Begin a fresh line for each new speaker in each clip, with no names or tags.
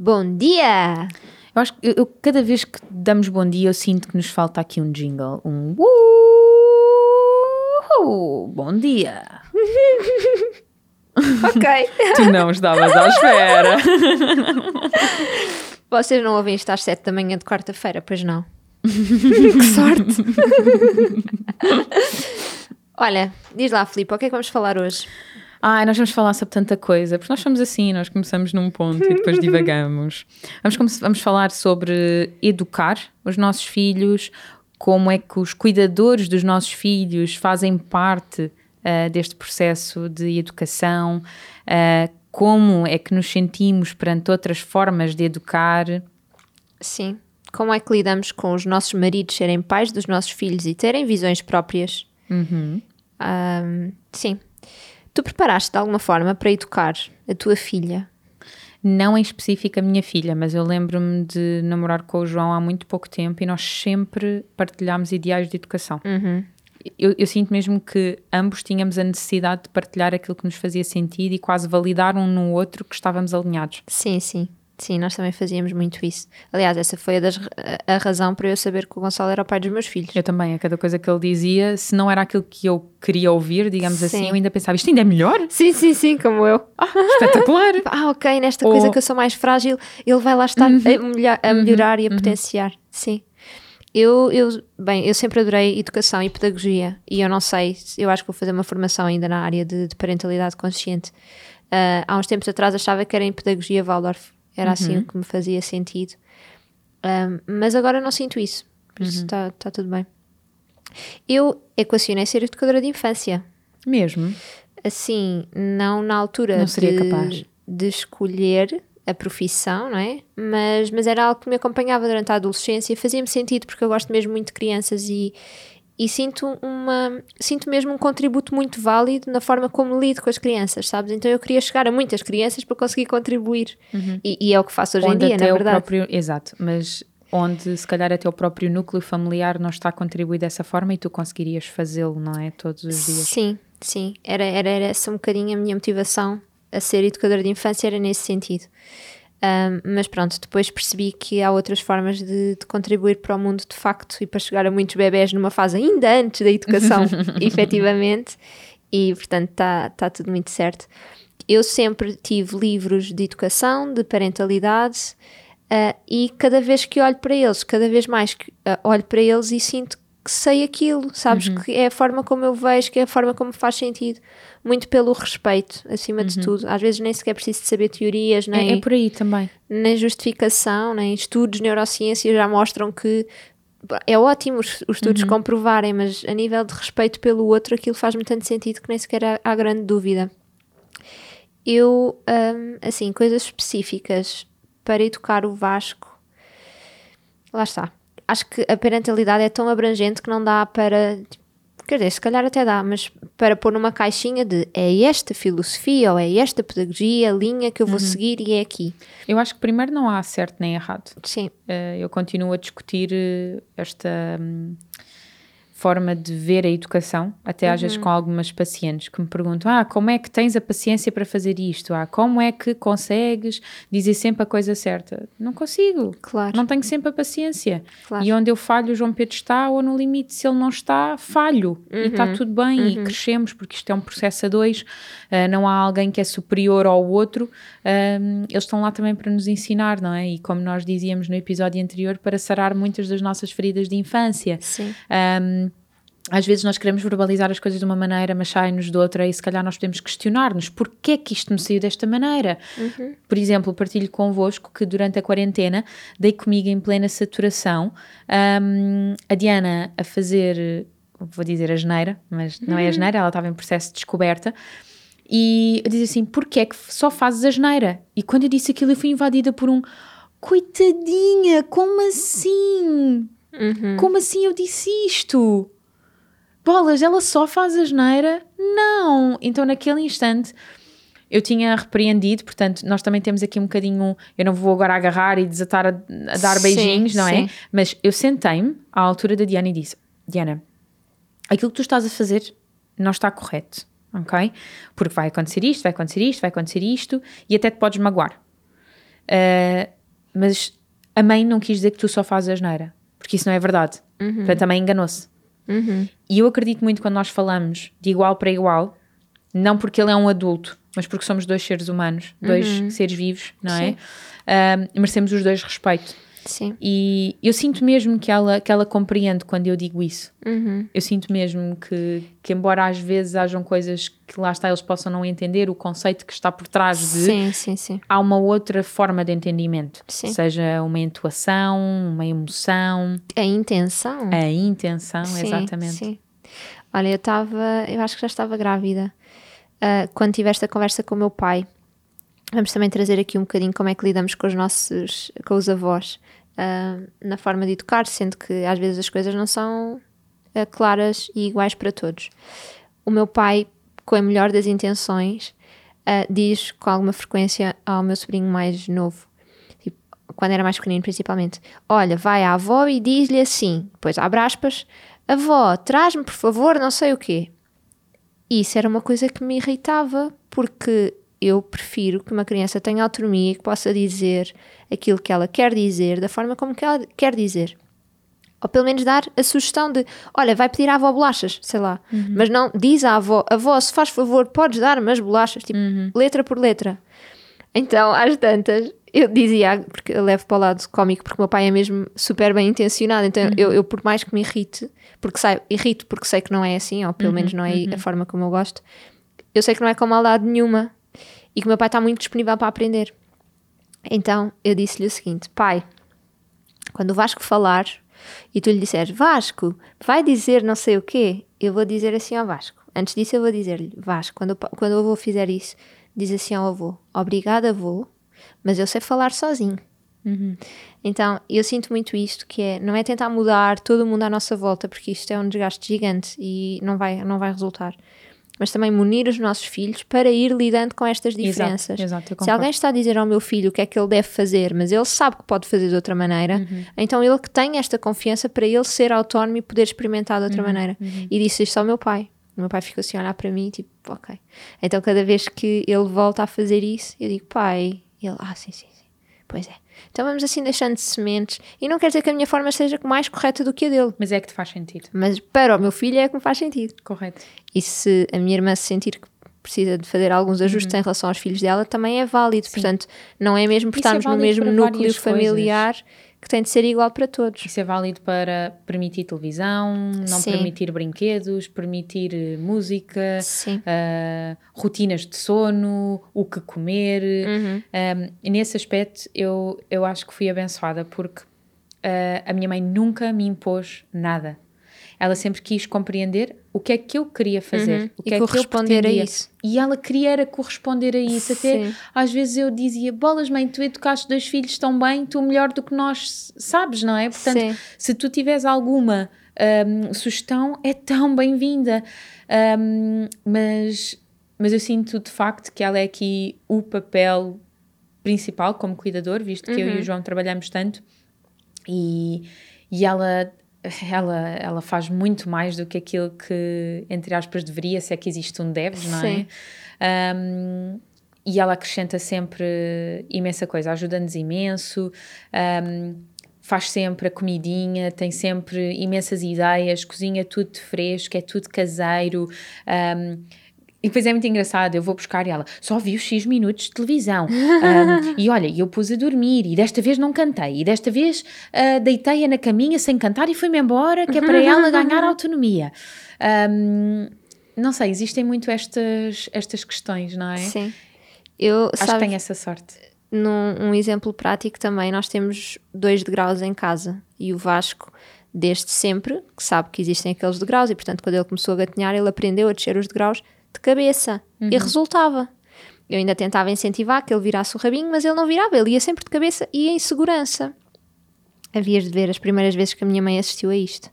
Bom dia!
Eu acho que eu, eu, cada vez que damos bom dia, eu sinto que nos falta aqui um jingle. Um uh, bom dia!
ok.
tu não estavas à espera.
Vocês não ouvem isto às 7 da manhã de quarta-feira, pois não? que sorte! Olha, diz lá, Filipe, o que é que vamos falar hoje?
Ai, nós vamos falar sobre tanta coisa, porque nós somos assim, nós começamos num ponto e depois divagamos. Vamos, vamos falar sobre educar os nossos filhos, como é que os cuidadores dos nossos filhos fazem parte uh, deste processo de educação, uh, como é que nos sentimos perante outras formas de educar.
Sim. Como é que lidamos com os nossos maridos serem pais dos nossos filhos e terem visões próprias?
Uhum.
Um, sim. Tu preparaste de alguma forma para educar a tua filha?
Não em específico a minha filha, mas eu lembro-me de namorar com o João há muito pouco tempo e nós sempre partilhámos ideais de educação.
Uhum.
Eu, eu, sinto mesmo que ambos tínhamos a necessidade de partilhar aquilo que nos fazia sentido e quase validar um no outro que estávamos alinhados.
Sim, sim. Sim, nós também fazíamos muito isso. Aliás, essa foi a, das, a, razão para eu saber que o Gonçalo era o pai dos meus filhos.
Eu também, a cada coisa que ele dizia, se não era aquilo que eu queria ouvir, digamos sim. assim, eu ainda pensava, isto ainda é melhor?
Sim, sim, sim, como eu.
Ah, espetacular!
ah, ok, nesta Ou... coisa que eu sou mais frágil, ele vai lá estar uhum. a, melhor, a, melhorar uhum. e a uhum. potenciar. Sim. Eu, eu, bem, eu sempre adorei educação e pedagogia e eu não sei, eu acho que vou fazer uma formação ainda na área de, de parentalidade consciente. Uh, há uns tempos atrás achava que era em pedagogia Waldorf era assim uhum. assim o que me fazia sentido. Um, mas agora não sinto isso. Por isso está uhum. tá tudo bem. Eu equacionei ser educadora de infância.
Mesmo?
Assim, não na altura
não seria
de,
capaz.
de escolher a profissão, não é? Mas, mas era algo que me acompanhava durante a adolescência e fazia-me sentido porque eu gosto mesmo muito de crianças e, e sinto uma sinto mesmo um contributo muito válido na forma como lido com as crianças, sabes? Então eu queria chegar a muitas crianças para conseguir contribuir
uhum.
e, e, é o que faço hoje onde em dia, na verdade.
Próprio, exato, mas onde se calhar até o próprio núcleo familiar não está a contribuir dessa forma e tu conseguirias fazê-lo, não é? Todos os dias.
Sim, sim. Era, era, era essa um bocadinho a minha motivação a ser educadora de infância, era nesse sentido. Um, mas pronto, depois percebi que há outras formas de, de, contribuir para o mundo de facto e para chegar a muitos bebés numa fase ainda antes da educação, efetivamente, e portanto está tá tudo muito certo. Eu sempre tive livros de educação, de parentalidade, uh, e cada vez que olho para eles, cada vez mais que, uh, olho para eles e sinto que sei aquilo, sabes? Uhum. Que é a forma como eu vejo, que é a forma como faz sentido muito pelo respeito, acima uhum. de tudo. Às vezes nem sequer preciso de saber teorias, nem.
É, é por aí também.
Nem justificação, nem estudos de neurociência já mostram que. É ótimo os, os estudos uhum. comprovarem, mas a nível de respeito pelo outro, aquilo faz-me tanto sentido que nem sequer há, há grande dúvida. Eu, um, assim, coisas específicas para educar o Vasco, lá está. Acho que a parentalidade é tão abrangente que não dá para tipo, Quer dizer, se calhar até dá, mas para pôr numa caixinha de é esta filosofia ou é esta pedagogia, linha que eu vou uhum. seguir e é aqui.
Eu acho que primeiro não há certo nem errado.
Sim.
Uh, eu continuo a discutir eh, esta. Forma de ver a educação, até uhum. às vezes uhum. com algumas pacientes que me perguntam: Ah, como é que tens a paciência para fazer isto? Ah, como é que consegues dizer sempre a coisa certa? Não consigo.
Claro.
Não tenho sempre a paciência.
Claro.
E onde eu falho, o João Pedro está, ou no limite, se ele não está, falho. Uhum. E está uhum. tudo bem uhum. e crescemos, porque isto é um processo a dois, uh, não há alguém que é superior ao outro. Eles estão lá também para nos ensinar, não é? E como nós dizíamos no episódio anterior, para sarar muitas das nossas feridas de infância.
Sim.
Um, às vezes nós queremos verbalizar as coisas de uma maneira, mas sai-nos de outra, e se calhar nós podemos questionar-nos porquê que isto me saiu desta maneira.
Uhum.
Por exemplo, partilho convosco que durante a quarentena dei comigo em plena saturação um, a Diana a fazer, vou dizer a geneira, mas não é a geneira, ela estava em processo de descoberta. E eu dizia assim: porquê é que só fazes a geneira? E quando eu disse aquilo, eu fui invadida por um coitadinha, como assim?
Uhum.
Como assim eu disse isto? Bolas, ela só faz a geneira? Não! Então naquele instante eu tinha repreendido, portanto, nós também temos aqui um bocadinho. Eu não vou agora agarrar e desatar a, a dar
Sim,
beijinhos, não é?
sim.
Mas eu sentei-me à altura da Diana e disse: Diana, aquilo que tu estás a fazer não está correto, ok? Porque vai acontecer isto, vai acontecer isto, vai acontecer isto e até te podes magoar. Uh, mas a mãe não quis dizer que tu só fazes a geneira, porque isso não é verdade. Portanto, a mãe enganou-se.
Uhum.
E eu acredito muito quando nós falamos de igual para igual, não porque ele é um adulto, mas porque somos dois seres humanos, dois seres vivos, não
Sim.
é? Uh, merecemos os dois respeito.
Sim.
E eu sinto mesmo que ela, que ela compreende quando eu digo isso.
Uhum.
Eu sinto mesmo que, que, embora às vezes hajam coisas que lá está eles possam não entender, o conceito que está por trás de.
Sim, sim, sim.
Há uma outra forma de entendimento.
Sim.
Seja uma intuação, uma emoção,
A intenção.
a intenção,
Sim,
exatamente.
Sim. Olha, eu estava, eu acho que já estava grávida ah, quando tive esta conversa com o meu pai. Vamos também trazer aqui um bocadinho como é que lidamos com os nossos, com os avós ah, na forma de educar, sendo que às vezes as coisas não são ah, claras e iguais para todos. O meu pai, com a melhor das intenções, ah, diz com alguma frequência ao meu sobrinho mais novo, tipo, quando era mais pequenino principalmente, olha, vai à avó e diz-lhe assim, depois abre aspas, avó, traz-me por favor não sei o quê. Isso era uma coisa que me irritava, porque eu prefiro que uma criança tenha autonomia e que possa dizer aquilo que ela quer dizer da forma como que ela quer dizer. Ou pelo menos dar a sugestão de, olha, vai pedir à avó bolachas, sei lá. Mas não, diz à avó, avó, se faz favor, podes dar-me as bolachas, tipo, letra por letra. Então, às tantas, eu dizia, porque eu levo para o lado cómico, porque o meu pai é mesmo super bem intencionado, então eu, eu, por mais que me irrite, porque sei, irrito porque sei que não é assim, ou pelo menos não é a forma como eu gosto, eu sei que não é com maldade nenhuma e que o meu pai está muito disponível para aprender. Então eu disse-lhe o seguinte: pai, quando o Vasco falar e tu lhe disseres Vasco, vai dizer não sei o quê, eu vou dizer assim ao Vasco. Antes disso, eu vou dizer-lhe Vasco, quando, quando o avô fizer isso, diz assim ao avô: obrigado, avô, mas eu sei falar sozinho. Então, eu sinto muito isto, que é, não é tentar mudar todo mundo à nossa volta, porque isto é um desgaste gigante e não vai, não vai resultar. Mas também munir os nossos filhos para ir lidando com estas diferenças.
Exato, exato,
Se alguém está a dizer ao meu filho o que é que ele deve fazer, mas ele sabe que pode fazer de outra maneira, então ele que tem esta confiança para ele ser autónomo e poder experimentar de outra maneira. E disse isto ao meu pai. O meu pai ficou assim a olhar para mim, tipo, ok. Então cada vez que ele volta a fazer isso, eu digo, pai, e ele, ah, sim, sim. Pois é. Então vamos assim deixando sementes. E não quer dizer que a minha forma seja mais correta do que a dele.
Mas é que te faz sentido.
Mas para o meu filho é que me faz sentido.
Correto.
E se a minha irmã se sentir que precisa de fazer alguns ajustes
Uhum.
em relação aos filhos dela, também é válido. Portanto, não é mesmo por
Isso é
estarmos no
válido
mesmo núcleo familiar que tem de ser igual para todos.
Isso é válido para permitir televisão, não
Sim.
permitir brinquedos, permitir eh, música, ah, rotinas de sono, o que comer.
Uhum.
Um, e nesse aspecto, eu, eu acho que fui abençoada porque ah, a minha mãe nunca me impôs nada. Ela sempre quis compreender o que é que eu queria fazer,
Uhum.
o que
E
é que eu
corresponder a
pretendia.
isso.
E ela queria era corresponder a isso. Até
Sim.
às vezes eu dizia: Bolas, mãe, tu educaste dois filhos tão bem, tu melhor do que nós sabes, não é? Portanto,
Sim.
se tu tiveres alguma hum, sugestão, é tão bem-vinda. Hum, mas, mas eu sinto de facto que ela é aqui o papel principal como cuidador, visto que eu e o João trabalhamos tanto e, e ela, ela, ela faz muito mais do que aquilo que, entre aspas, deveria, se é que existe um deves, não é? Um, e ela acrescenta sempre imensa coisa, ajuda-nos imenso, um, faz sempre a comidinha, tem sempre imensas ideias, cozinha tudo de fresco, é tudo caseiro. um, E depois é muito engraçado, eu vou buscar e ela só viu X minutos de televisão. Um, e olha, eu pus a dormir e desta vez não cantei. E desta vez uh, deitei-a na caminha sem cantar e fui-me embora, que é para ela ganhar autonomia. Um, não sei, existem muito estas, estas questões, não é?
Sim. Eu,
Acho
sabes,
que tenho essa sorte.
num um exemplo prático também, nós temos dois degraus em casa e o Vasco, desde sempre, que sabe que existem aqueles degraus e, portanto, quando ele começou a gatinhar, ele aprendeu a descer os degraus de cabeça e resultava. Eu ainda tentava incentivar que ele virasse o rabinho, mas ele não virava, ele ia sempre de cabeça e em segurança. Havias de ver as primeiras vezes que a minha mãe assistiu a isto.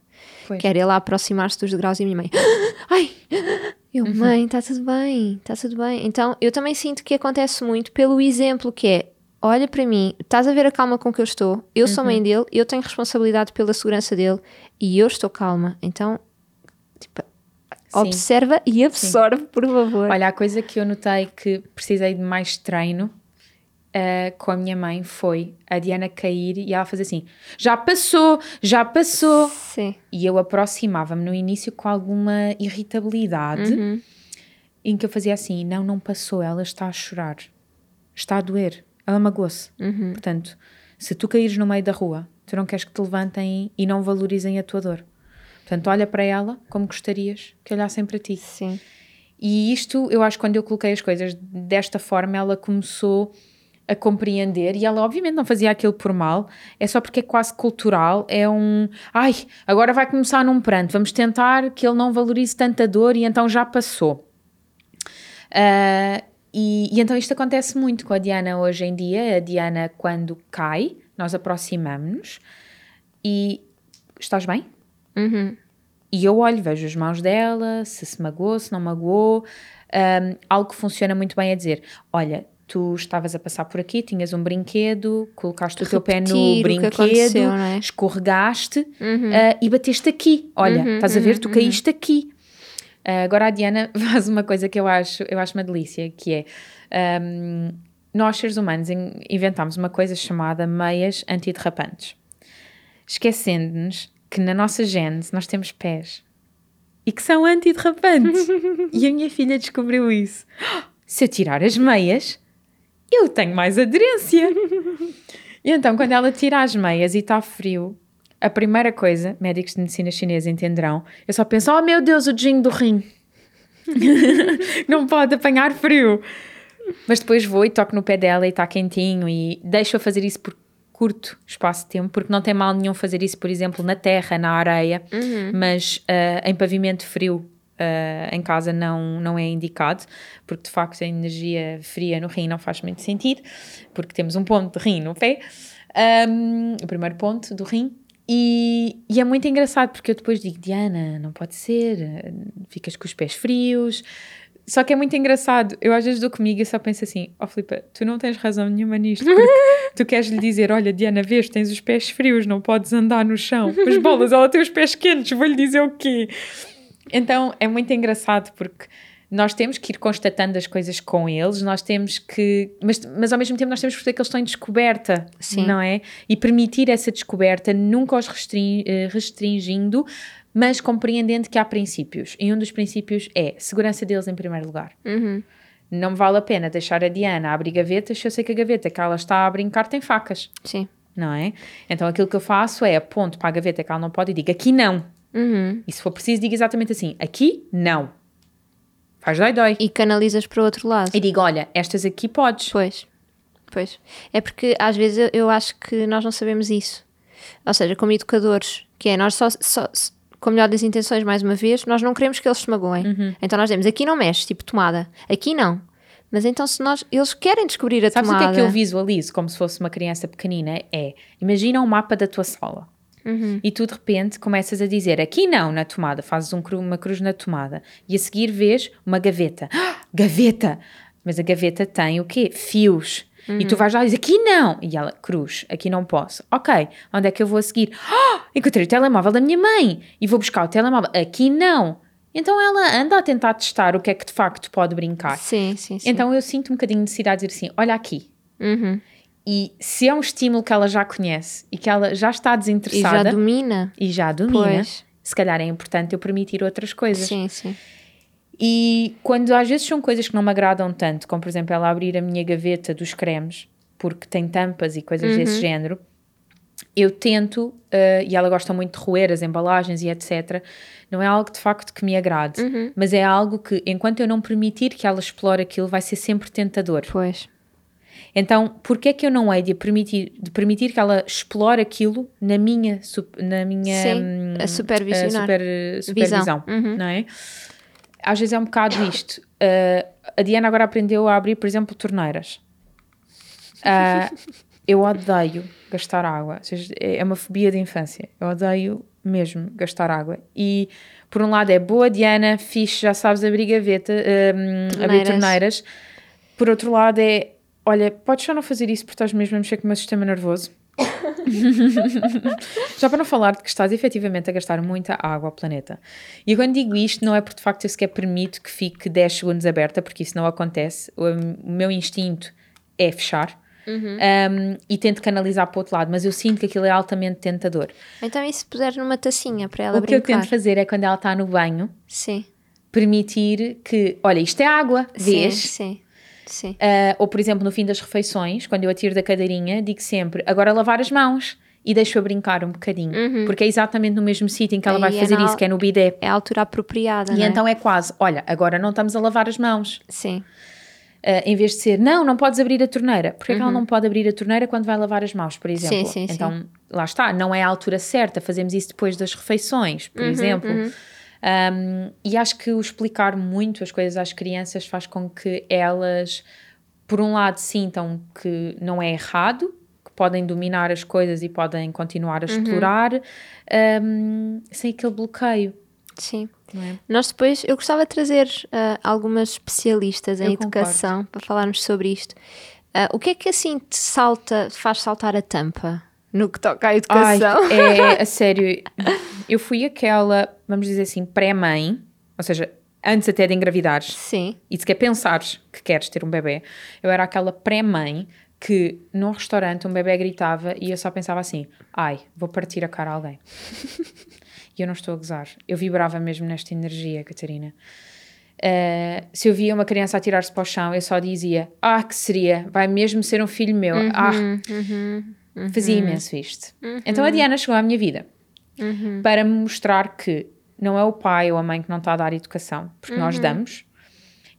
Pois.
Que era ele a aproximar-se dos degraus e a minha mãe, ai, eu, mãe, está tudo bem, está tudo bem. Então, eu também sinto que acontece muito pelo exemplo que é, olha para mim, estás a ver a calma com que eu estou, eu sou mãe dele, eu tenho responsabilidade pela segurança dele e eu estou calma. Então, tipo. Observa e absorve, por favor.
Olha, a coisa que eu notei que precisei de mais treino uh, com a minha mãe foi a Diana cair e ela fazer assim: já passou, já passou.
Sim.
E eu aproximava-me no início com alguma irritabilidade,
Uhum.
em que eu fazia assim: não, não passou, ela está a chorar, está a doer, ela magoou-se.
Uhum.
Portanto, se tu caíres no meio da rua, tu não queres que te levantem e não valorizem a tua dor. Portanto, olha para ela como gostarias que olhassem para ti.
Sim.
E isto, eu acho que quando eu coloquei as coisas desta forma, ela começou a compreender e ela obviamente não fazia aquilo por mal, é só porque é quase cultural, é um, ai, agora vai começar num pranto, vamos tentar que ele não valorize tanta dor e então já passou. Ah, e, e então isto acontece muito com a Diana hoje em dia, a Diana quando cai, nós aproximamos-nos e estás bem?
Uhum.
E eu olho, vejo as mãos dela, se se magoou, se não magoou. Um, algo que funciona muito bem é dizer: Olha, tu estavas a passar por aqui, tinhas um brinquedo, colocaste o teu pé no
Repetir
brinquedo,
é?
escorregaste
Uhum.
ah, e bateste aqui. Olha,
Uhum,
estás a ver,
uhum,
tu caíste aqui. Ah, agora a Diana faz uma coisa que eu acho, eu acho uma delícia, que é. um, nós, seres humanos, in- inventámos uma coisa chamada meias antiderrapantes esquecendo-nos que na nossa gênese nós temos pés e que são antiderrapantes. e a minha filha descobriu isso. Se eu tirar as meias, eu tenho mais aderência. e então, quando ela tira as meias e está frio, a primeira coisa, médicos de medicina chinesa entenderão, eu só penso: oh meu Deus, o dedinho do rim. Não pode apanhar frio. Mas depois vou e toco no pé dela e está quentinho e deixo-a fazer isso por curto espaço de tempo, porque não tem mal nenhum fazer isso, por exemplo, na terra, na areia, mas ah, em pavimento frio. ah, em casa não, não é indicado, porque de facto a energia fria no rim não faz muito sentido, porque temos um ponto de rim no pé, Ahm, o primeiro ponto do rim, e, e é muito engraçado porque eu depois digo, Diana, não pode ser, eh, ficas com os pés frios. Só que é muito engraçado. Eu às vezes dou comigo e só penso assim: Ó oh, Filipe, tu não tens razão nenhuma nisto. Porque tu queres lhe dizer: Olha, Diana, vês, tens os pés frios, não podes andar no chão. Mas bolas, ela tem os pés quentes, vou-lhe dizer o quê? Então é muito engraçado porque nós temos que ir constatando as coisas com eles, nós temos que. Mas, mas ao mesmo tempo nós temos que perceber que eles estão em descoberta,
Sim.
não é? E permitir essa descoberta, nunca os eh, restringindo, mas compreendendo que há princípios. E um dos princípios é segurança deles em primeiro lugar.
Uhum.
Não me vale a pena deixar a Diana a abrir gavetas se eu sei que a gaveta que ela está a brincar tem facas,
Sim.
não é? Então aquilo que eu faço é aponto para a gaveta que ela não pode e digo aqui não.
Uhum.
E se for preciso, digo exatamente assim: aqui não. Faz dói, dói.
E canalizas para o outro lado.
E digo: olha, estas aqui podes.
Pois, pois. É porque às vezes eu, eu acho que nós não sabemos isso. Ou seja, como educadores, que é nós só, só com a melhor das intenções, mais uma vez, nós não queremos que eles se magoem.
Uhum.
Então nós dizemos, aqui não mexe, tipo tomada, aqui não. Mas então se nós, eles querem descobrir a
Sabes o
tomada.
que é que eu visualizo como se fosse uma criança pequenina? É, imagina um mapa da tua sala.
Uhum.
E tu de repente começas a dizer aqui não na tomada, fazes um cru- uma cruz na tomada e a seguir vês uma gaveta. Ah, gaveta! Mas a gaveta tem o quê? Fios. E
Uhum.
tu vais lá e dizes aqui não! E ela, cruz, aqui não posso. Ok, onde é que eu vou a seguir? Ah, encontrei o telemóvel da minha mãe e vou buscar o telemóvel. Aqui não! Então ela anda a tentar testar o que é que de facto pode brincar.
Sim, sim, sim.
Então eu sinto um bocadinho de necessidade de dizer assim: olha aqui.
Uhum.
E se é um estímulo que ela já conhece e que ela já está
E já
desinteressada
domina.
e já domina,
Pois.
se calhar é importante eu permitir outras coisas.
Sim, sim.
E quando às vezes são coisas que não me agradam tanto, como por exemplo ela abrir a minha gaveta dos cremes, porque tem tampas e coisas
Uhum.
desse género, eu tento, uh, e ela gosta muito de roer as embalagens e etc. Não é algo de facto que me agrade,
Uhum.
mas é algo que, enquanto eu não permitir que ela explore aquilo, vai ser sempre tentador.
Pois.
Então, porquê é que eu não hei de permitir, de permitir que ela explore aquilo na minha, na minha
Sim,
hum,
a supervisionar.
a super- supervisão,
Uhum.
não é? Às vezes é um bocado isto. Uh, a Diana agora aprendeu a abrir, por exemplo, torneiras. Uh, eu odeio gastar água. Ou seja, é uma fobia de infância. Eu odeio mesmo gastar água. E, por um lado, é boa, Diana, fixe, já sabes abrir gaveta, hum, abrir
Torneiras.
torneiras. Por outro lado, é olha, podes só não fazer isso porque estás mesmo a mexer com o meu sistema nervoso. Já para não falar de que estás efetivamente a gastar muita água ao planeta. E quando digo isto, não é porque de facto eu sequer permito que fique 10 segundos aberta, porque isso não acontece. O, meu instinto é fechar um, e tento canalizar para o outro lado, mas eu sinto que aquilo é altamente tentador.
Então e se puser numa tacinha para ela
o que eu
brincar?
tento fazer é quando ela está no banho,
Sim.
permitir que, olha, isto é água,
sim. Sim.
Uh, ou, por exemplo, no fim das refeições, quando eu atiro da cadeirinha, digo sempre: agora lavar as mãos e deixo-a brincar um bocadinho. Porque é exatamente no mesmo sítio em que ela vai
Aí é
fazer
na-
isso, que é no bidé.
É a altura apropriada,
E
é?
então é quase: olha, agora não estamos a lavar as mãos.
Sim.
Uh, em vez de ser, não, não podes abrir a torneira. Porquê é que ela não pode abrir a torneira quando vai lavar as mãos, por exemplo?
Uhum. sim, sim.
então, lá está, não é a altura certa, fazemos isso depois das refeições,
Uhum,
por exemplo. Um, e acho que o explicar muito as coisas às crianças faz com que elas, por um lado, sintam que não é errado, que podem dominar as coisas e podem continuar
Uhum.
a explorar, um, sem aquele bloqueio.
Sim.
É?
Nós depois, eu gostava de trazer ah, algumas especialistas em
Eu
educação para falarmos sobre isto. Ah, o que é que assim te salta, faz saltar a tampa no que toca à
Ai,
educação?
é a sério. Eu fui aquela, vamos dizer assim, pré-mãe, ou seja, antes até de engravidares
Sim.
e sequer pensares que queres ter um bebê, eu era aquela pré-mãe que num restaurante um bebê gritava e eu só pensava assim: ai, vou partir a cara a alguém. e eu não estou a gozar. Eu vibrava mesmo nesta energia, Catarina. Uh, se eu via uma criança a tirar-se para o chão, eu só dizia: Ah, que seria, vai mesmo ser um filho meu. Ah, fazia imenso isto. Então a Diana chegou à minha vida para me mostrar que não é o pai ou a mãe que não está a dar educação, porque nós damos,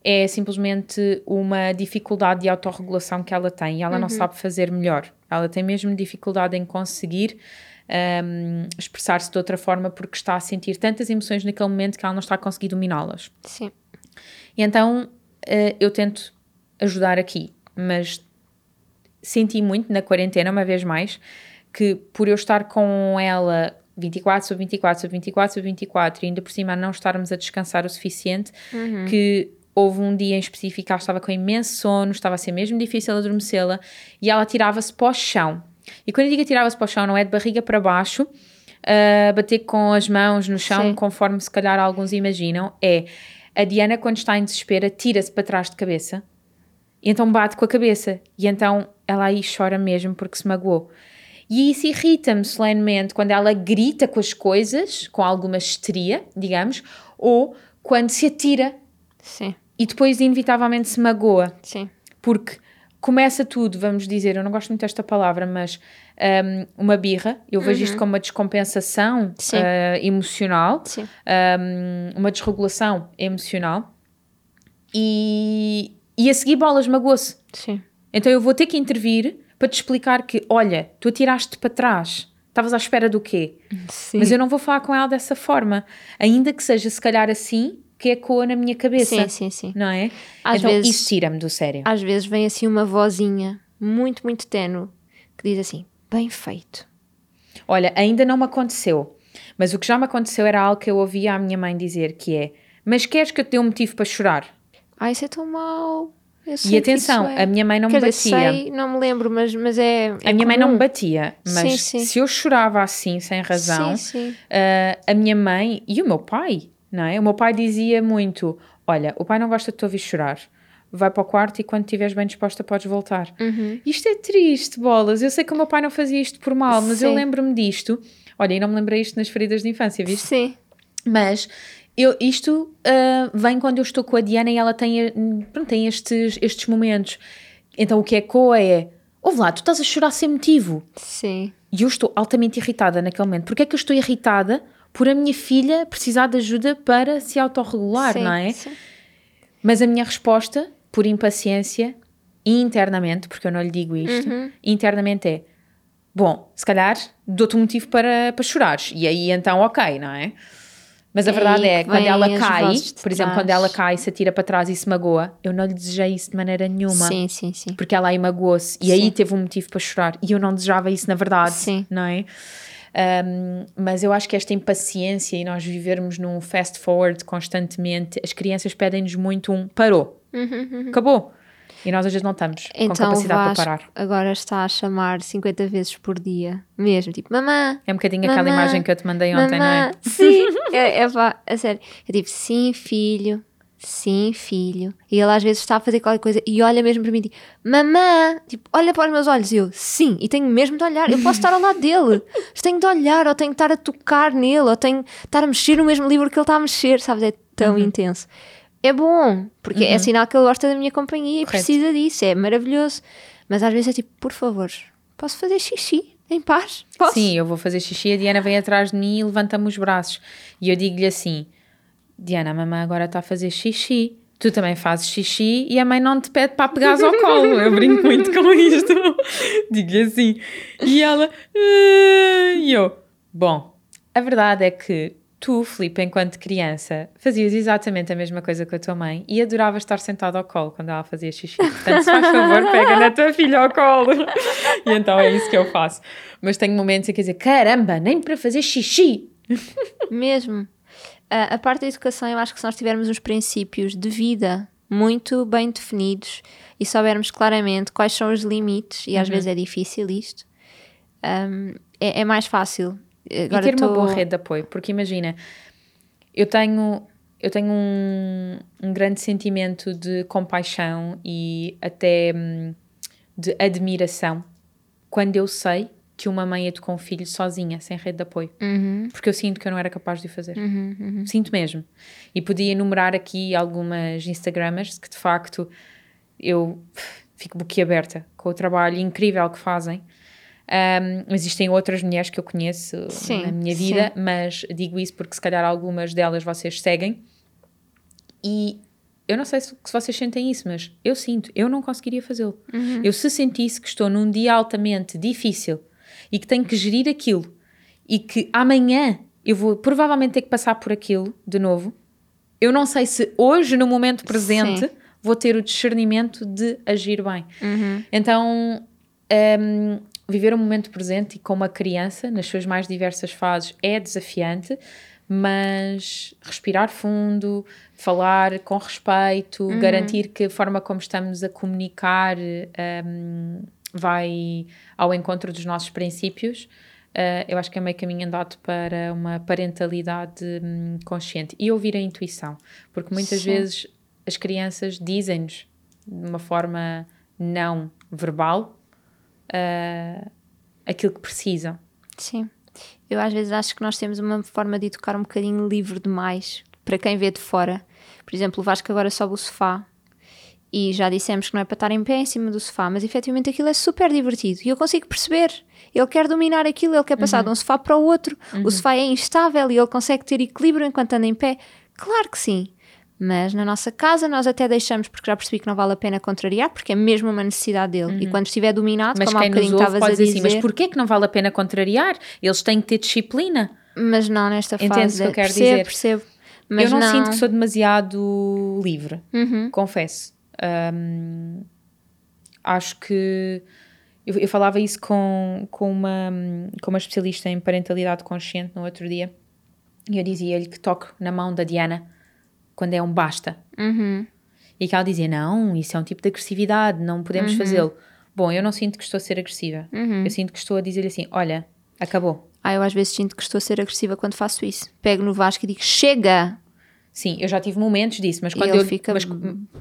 é simplesmente uma dificuldade de autorregulação que ela tem e ela não sabe fazer melhor. Ela tem mesmo dificuldade em conseguir um, expressar-se de outra forma porque está a sentir tantas emoções naquele momento que ela não está a conseguir dominá-las.
Sim.
E então eh, eu tento ajudar aqui, mas senti muito na quarentena, uma vez mais, que por eu estar com ela 24 sobre 24 sobre 24 sobre 24 e ainda por cima não estarmos a descansar o suficiente, que houve um dia em específico ela estava com imenso sono, estava a ser mesmo difícil adormecê-la e ela tirava-se para o chão. E quando eu digo tirava-se para o chão, não é de barriga para baixo, a bater com as mãos no chão,
Sim.
conforme se calhar alguns imaginam, é a Diana, quando está em desespero, tira-se para trás de cabeça e então bate com a cabeça. E então ela aí chora mesmo porque se magoou. E isso irrita-me solenemente quando ela grita com as coisas, com alguma histeria, digamos, ou quando se atira
Sim.
e depois inevitavelmente se magoa.
Sim.
Porque começa tudo, vamos dizer, eu não gosto muito desta palavra, mas um, uma birra, eu vejo isto como uma descompensação uh, emocional,
Sim.
um, uma desregulação emocional, e, e a seguir bolas magoou-se.
Sim.
Então eu vou ter que intervir para te explicar que, olha, tu atiraste para trás, estavas à espera do quê?
Sim.
Mas eu não vou falar com ela dessa forma, ainda que seja se calhar assim que ecoa na minha cabeça.
Sim, sim, sim.
Não é?
Às
então
vezes-
isso tira-me do sério.
Às vezes vem assim uma vozinha muito, muito tenue que diz assim: bem feito.
Olha, ainda não me aconteceu, mas o que já me aconteceu era algo que eu ouvia a minha mãe dizer, que é, mas queres que eu te dê um motivo para chorar?
Ai, isso é tão mau.
E atenção,
é.
a minha mãe não
Quer
me batia.
sei, não me lembro, mas, mas é. é
a minha mãe não me
comum.
batia, mas
Sim, sim.
se eu chorava assim, sem razão,
Sim,
ah, a minha mãe e o meu pai, não é? O meu pai dizia muito: Olha, o pai não gosta de te ouvir chorar. Vai para o quarto e quando estiveres bem disposta podes voltar.
Uhum.
Isto é triste, bolas. Eu sei que o meu pai não fazia isto por mal, mas eu lembro-me disto. Olha, e não me lembrei isto nas feridas de infância, viste?
Sim.
Mas eu, isto uh, vem quando eu estou com a Diana e ela tem, pronto, tem estes, estes momentos. Então o que ecoa é: ouve lá, tu estás a chorar sem motivo.
Sim.
E eu estou altamente irritada naquele momento. Porquê é que eu estou irritada? Por a minha filha precisar de ajuda para se autorregular,
sim,
não é?
Sim.
Mas a minha resposta, por impaciência, internamente, porque eu não lhe digo isto,
Uhum.
internamente é: bom, se calhar dou-te um motivo para, para chorares. E aí então, ok, não é? Mas a verdade
aí
é, quando ela cai, por exemplo, quando ela cai, se atira para trás e se magoa, eu não lhe desejei isso de maneira nenhuma.
Sim, sim, sim.
Porque ela aí magoou-se e aí
Sim.
teve um motivo para chorar. E eu não desejava isso, na verdade.
Sim.
Não é? Um, mas eu acho que esta impaciência e nós vivermos num fast forward constantemente, as crianças pedem-nos muito um parou, acabou. E nós às vezes não estamos com
Então o
capacidade
Vasco
para parar.
agora está a chamar 50 vezes por dia, mesmo, tipo, mamã,
É um bocadinho aquela
Mamã,
imagem que eu te mandei ontem,
mamã,
não é?
sim, é, é pá, a sério, eu tipo, sim filho, sim filho, e ele às vezes está a fazer qualquer coisa e olha mesmo para mim, tipo, mamã, tipo, olha para os meus olhos, e eu, sim, e tenho mesmo de olhar, eu posso estar ao lado dele, mas tenho de olhar, ou tenho de estar a tocar nele, ou tenho de estar a mexer no mesmo livro que ele está a mexer, sabes, é tão
Uhum.
intenso. É bom, porque é sinal que ele gosta da minha companhia e precisa disso, é maravilhoso. Mas às vezes é tipo, por favor, posso fazer xixi em paz? Posso?
Sim, eu vou fazer xixi, a Diana vem atrás de mim e levanta-me os braços. E eu digo-lhe assim: Diana, a mamãe agora está a fazer xixi. Tu também fazes xixi e a mãe não te pede para pegares ao colo. Eu brinco muito com isto. Digo-lhe assim. E ela. "Ah", E eu. Bom, a verdade é que tu, Filipe, enquanto criança, fazias exatamente a mesma coisa com a tua mãe e adoravas estar sentado ao colo quando ela fazia xixi. Portanto, se faz favor, pega na tua filha ao colo. E então é isso que eu faço. Mas tenho momentos em que dizer, caramba, nem para fazer xixi.
Mesmo. A, a parte da educação, eu acho que se nós tivermos os princípios de vida muito bem definidos e soubermos claramente quais são os limites, e às vezes é difícil isto, hum, é, é mais fácil. Agora
e ter uma
tô-
boa rede de apoio, porque imagina, eu tenho, eu tenho um, um grande sentimento de compaixão e até hum, de admiração quando eu sei que uma mãe educou um filho sozinha, sem rede de apoio.
Uhum,
Porque eu sinto que eu não era capaz de o fazer. Sinto mesmo. E podia enumerar aqui algumas Instagrammers que de facto eu fico boquiaberta com o trabalho incrível que fazem. Um, existem outras mulheres que eu conheço
Sim,
na minha vida, mas digo isso porque se calhar algumas delas vocês seguem. E eu não sei se, se vocês sentem isso, mas eu sinto, eu não conseguiria fazê-lo. Eu se sentisse que estou num dia altamente difícil e que tenho que gerir aquilo e que amanhã eu vou provavelmente ter que passar por aquilo de novo, eu não sei se hoje, no momento presente,
Sim.
vou ter o discernimento de agir bem. Então, hum, viver o momento presente e com uma criança, nas suas mais diversas fases, é desafiante, mas respirar fundo, falar com respeito, garantir que a forma como estamos a comunicar hum, vai ao encontro dos nossos princípios. Uh, eu acho que é meio caminho andado para uma parentalidade hum, consciente e ouvir a intuição, porque muitas
Sim.
vezes as crianças dizem-nos de uma forma não verbal uh, aquilo que precisam.
Sim. Eu às vezes acho que nós temos uma forma de educar um bocadinho livre demais para quem vê de fora. Por exemplo, o Vasco agora sobe o sofá e já dissemos que não é para estar em pé em cima do sofá, mas efetivamente aquilo é super divertido e eu consigo perceber. Ele quer dominar aquilo, ele quer passar de um sofá para o outro. O sofá é instável e ele consegue ter equilíbrio enquanto anda em pé. Claro que sim. Mas na nossa casa nós até deixamos, porque já percebi que não vale a pena contrariar, porque é mesmo uma necessidade dele. E quando estiver dominado,
Mas
como há
quem nos
bocadinho estavas a
dizer assim, mas porquê que não vale a pena contrariar? Eles têm que ter disciplina.
Mas não nesta fase.
Entendes o que eu quero
percebo,
dizer?
Percebo, Mas
eu não,
não,
sinto que sou demasiado livre,
Uhum.
confesso. Hum, acho que eu, eu falava isso com, com, uma, com uma especialista em parentalidade consciente no outro dia e eu dizia-lhe que toque na mão da Diana quando é um basta.
Uhum.
E que ela dizia: Não, isso é um tipo de agressividade, não podemos fazê-lo. Bom, eu não sinto que estou a ser agressiva. Eu sinto que estou a dizer assim: Olha, acabou.
Ah, eu às vezes sinto que estou a ser agressiva quando faço isso. Pego no Vasco e digo, chega!
Sim, eu já tive momentos disso, mas quando, eu,
fica-
mas,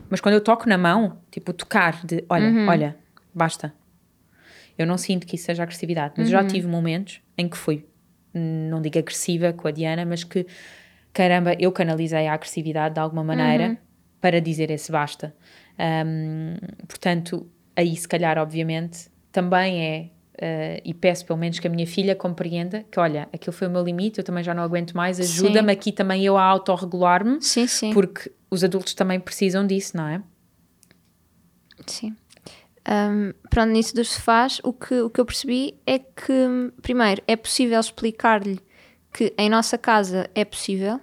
mas quando eu toco na mão, tipo, tocar de olha,
Uhum.
olha, basta. Eu não sinto que isso seja agressividade, mas
Uhum.
já tive momentos em que fui, não digo agressiva com a Diana, mas que caramba, eu canalizei a agressividade de alguma maneira
Uhum.
para dizer esse basta. Um, portanto, aí se calhar, obviamente, também é, uh, e peço pelo menos que a minha filha compreenda que, olha, aquilo foi o meu limite, eu também já não aguento mais, ajuda-me aqui também eu a autorregular-me,
Sim, sim.
porque os adultos também precisam disso, não é?
Sim. Um, pronto, nisso dos sofás, o que, o que eu percebi é que, primeiro, é possível explicar-lhe que em nossa casa é possível,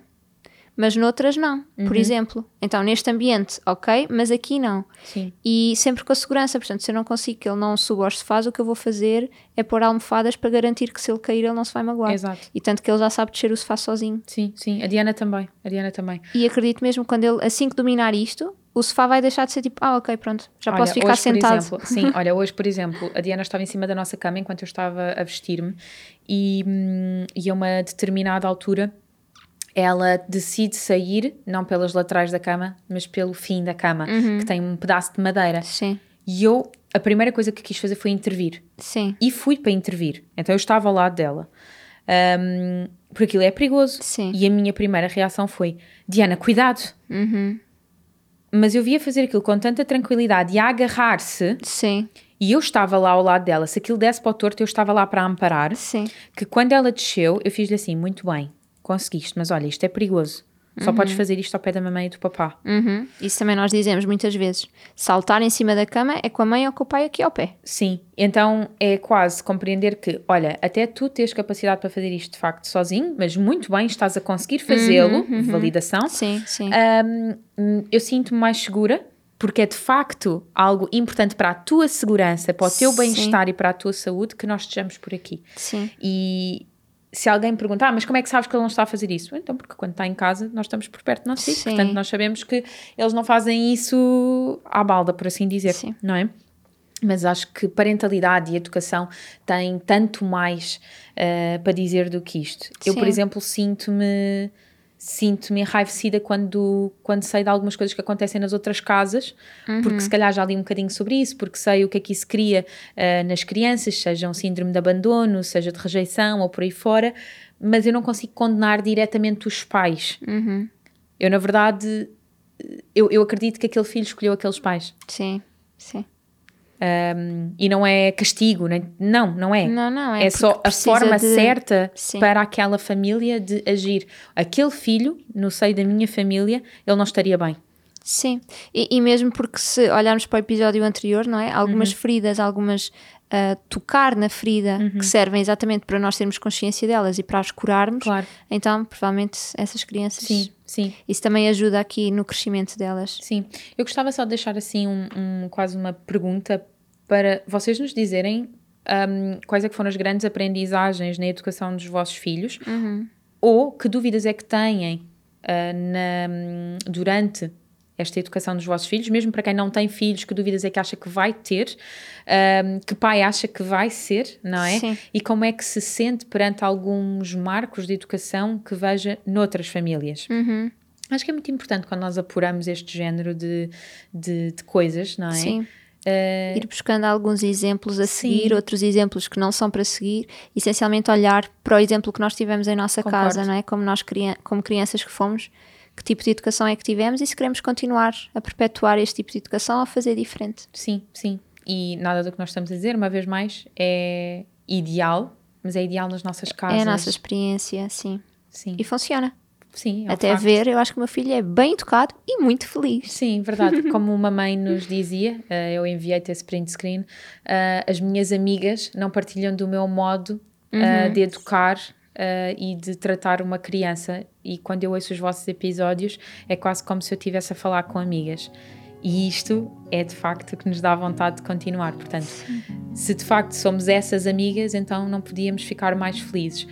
mas noutras não. Por exemplo, então neste ambiente, ok, mas aqui não.
Sim.
E sempre com a segurança, portanto, se eu não consigo que ele não suba aos sofás, o que eu vou fazer é pôr almofadas para garantir que se ele cair, ele não se vai magoar.
Exato.
E tanto que ele já sabe descer o sofá sozinho.
Sim, sim. A Diana também. A Diana também.
E acredito mesmo quando ele, assim que dominar isto, o sofá vai deixar de ser tipo, ah, ok, pronto, já
Olha,
posso ficar
hoje,
sentado.
Por exemplo, sim, olha, hoje, por exemplo, a Diana estava em cima da nossa cama enquanto eu estava a vestir-me e, hum, e a uma determinada altura ela decide sair, não pelas laterais da cama, mas pelo fim da cama,
Uhum.
que tem um pedaço de madeira.
Sim,
E eu, a primeira coisa que quis fazer foi intervir.
sim,
E fui para intervir. Então eu estava ao lado dela. Um, porque aquilo é perigoso.
Sim.
E a minha primeira reação foi: Diana, cuidado.
Uhum.
Mas eu via fazer aquilo com tanta tranquilidade e a agarrar-se.
sim,
E eu estava lá ao lado dela. Se aquilo desse para o torto, eu estava lá para amparar.
sim,
Que quando ela desceu, eu fiz-lhe assim: muito bem, conseguiste, mas olha, isto é perigoso. Só podes fazer isto ao pé da mamãe e do papá.
Uhum. Isso também nós dizemos muitas vezes. Saltar em cima da cama é com a mãe ou com o pai aqui ao pé.
Sim, então é quase compreender que, olha, até tu tens capacidade para fazer isto de facto sozinho, mas muito bem, estás a conseguir fazê-lo, validação.
Sim, sim.
Um, eu sinto-me mais segura porque é de facto algo importante para a tua segurança, para o teu bem-estar e para a tua saúde que nós estejamos por aqui.
Sim.
E se alguém perguntar, ah, mas como é que sabes que ele não está a fazer isso? Então, porque quando está em casa, nós estamos por perto de nós,
Sim.
portanto, nós sabemos que eles não fazem isso à balda, por assim dizer,
Sim.
não é? Mas acho que parentalidade e educação têm tanto mais eh, para dizer do que isto. Eu, por
Sim.
exemplo, sinto-me sinto-me enraivecida quando, quando sei de algumas coisas que acontecem nas outras casas, porque se calhar já li um bocadinho sobre isso, porque sei o que é que isso cria eh, nas crianças, seja um síndrome de abandono, seja de rejeição ou por aí fora, mas eu não consigo condenar diretamente os pais.
Uhum.
Eu, na verdade, eu, eu acredito que aquele filho escolheu aqueles pais.
Sim, sim.
Um, e não é castigo, nem- não, não é.
Não, não, é
É só a forma
de-
certa
Sim.
para aquela família de agir. Aquele filho, no seio da minha família, ele não estaria bem.
Sim, e, e mesmo porque se olharmos para o episódio anterior, não é? Algumas
Uhum.
feridas, algumas ah, tocar na ferida
Uhum.
que servem exatamente para nós termos consciência delas e para as curarmos.
Claro.
Então, provavelmente essas crianças.
Sim, sim,
Isso também ajuda aqui no crescimento delas.
sim. Eu gostava só de deixar assim um, um- quase uma pergunta para vocês nos dizerem um, quais é que foram as grandes aprendizagens na educação dos vossos filhos ou que dúvidas é que têm ah, na- durante esta educação dos vossos filhos, mesmo para quem não tem filhos, que dúvidas é que acha que vai ter, ahm, que pai acha que vai ser, não é?
Sim.
E como é que se sente perante alguns marcos de educação que veja noutras famílias.
Uhum.
Acho que é muito importante quando nós apuramos este género de, de, de coisas, não é?
Sim.
Ah,
Ir buscando alguns exemplos a
Sim.
seguir, outros exemplos que não são para seguir, essencialmente olhar para o exemplo que nós tivemos em nossa
Concordo.
casa, não é? Como nós como crianças que fomos, que tipo de educação é que tivemos e se queremos continuar a perpetuar este tipo de educação ou fazer diferente.
Sim, sim. E nada do que nós estamos a dizer, uma vez mais, é ideal, mas é ideal nas nossas casas.
É a nossa experiência, sim.
Sim,
E funciona.
Sim. é
Até
facto.
ver, eu acho que o meu filho é bem educado e muito feliz.
Sim, verdade. Como uma mãe nos dizia, eh, eu enviei-te esse print screen, eh, as minhas amigas não partilham do meu modo eh,
Uhum.
de educar eh, e de tratar uma criança. E quando eu ouço os vossos episódios, é quase como se eu estivesse a falar com amigas. E isto é de facto que nos dá vontade de continuar. Portanto, se de facto somos essas amigas, então não podíamos ficar mais felizes.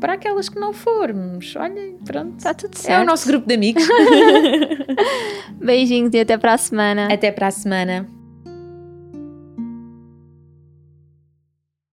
Para aquelas que não formos, olhem, pronto.
Está tudo
É
certo.
o nosso grupo de amigos.
Beijinhos e até para a semana.
Até para a semana.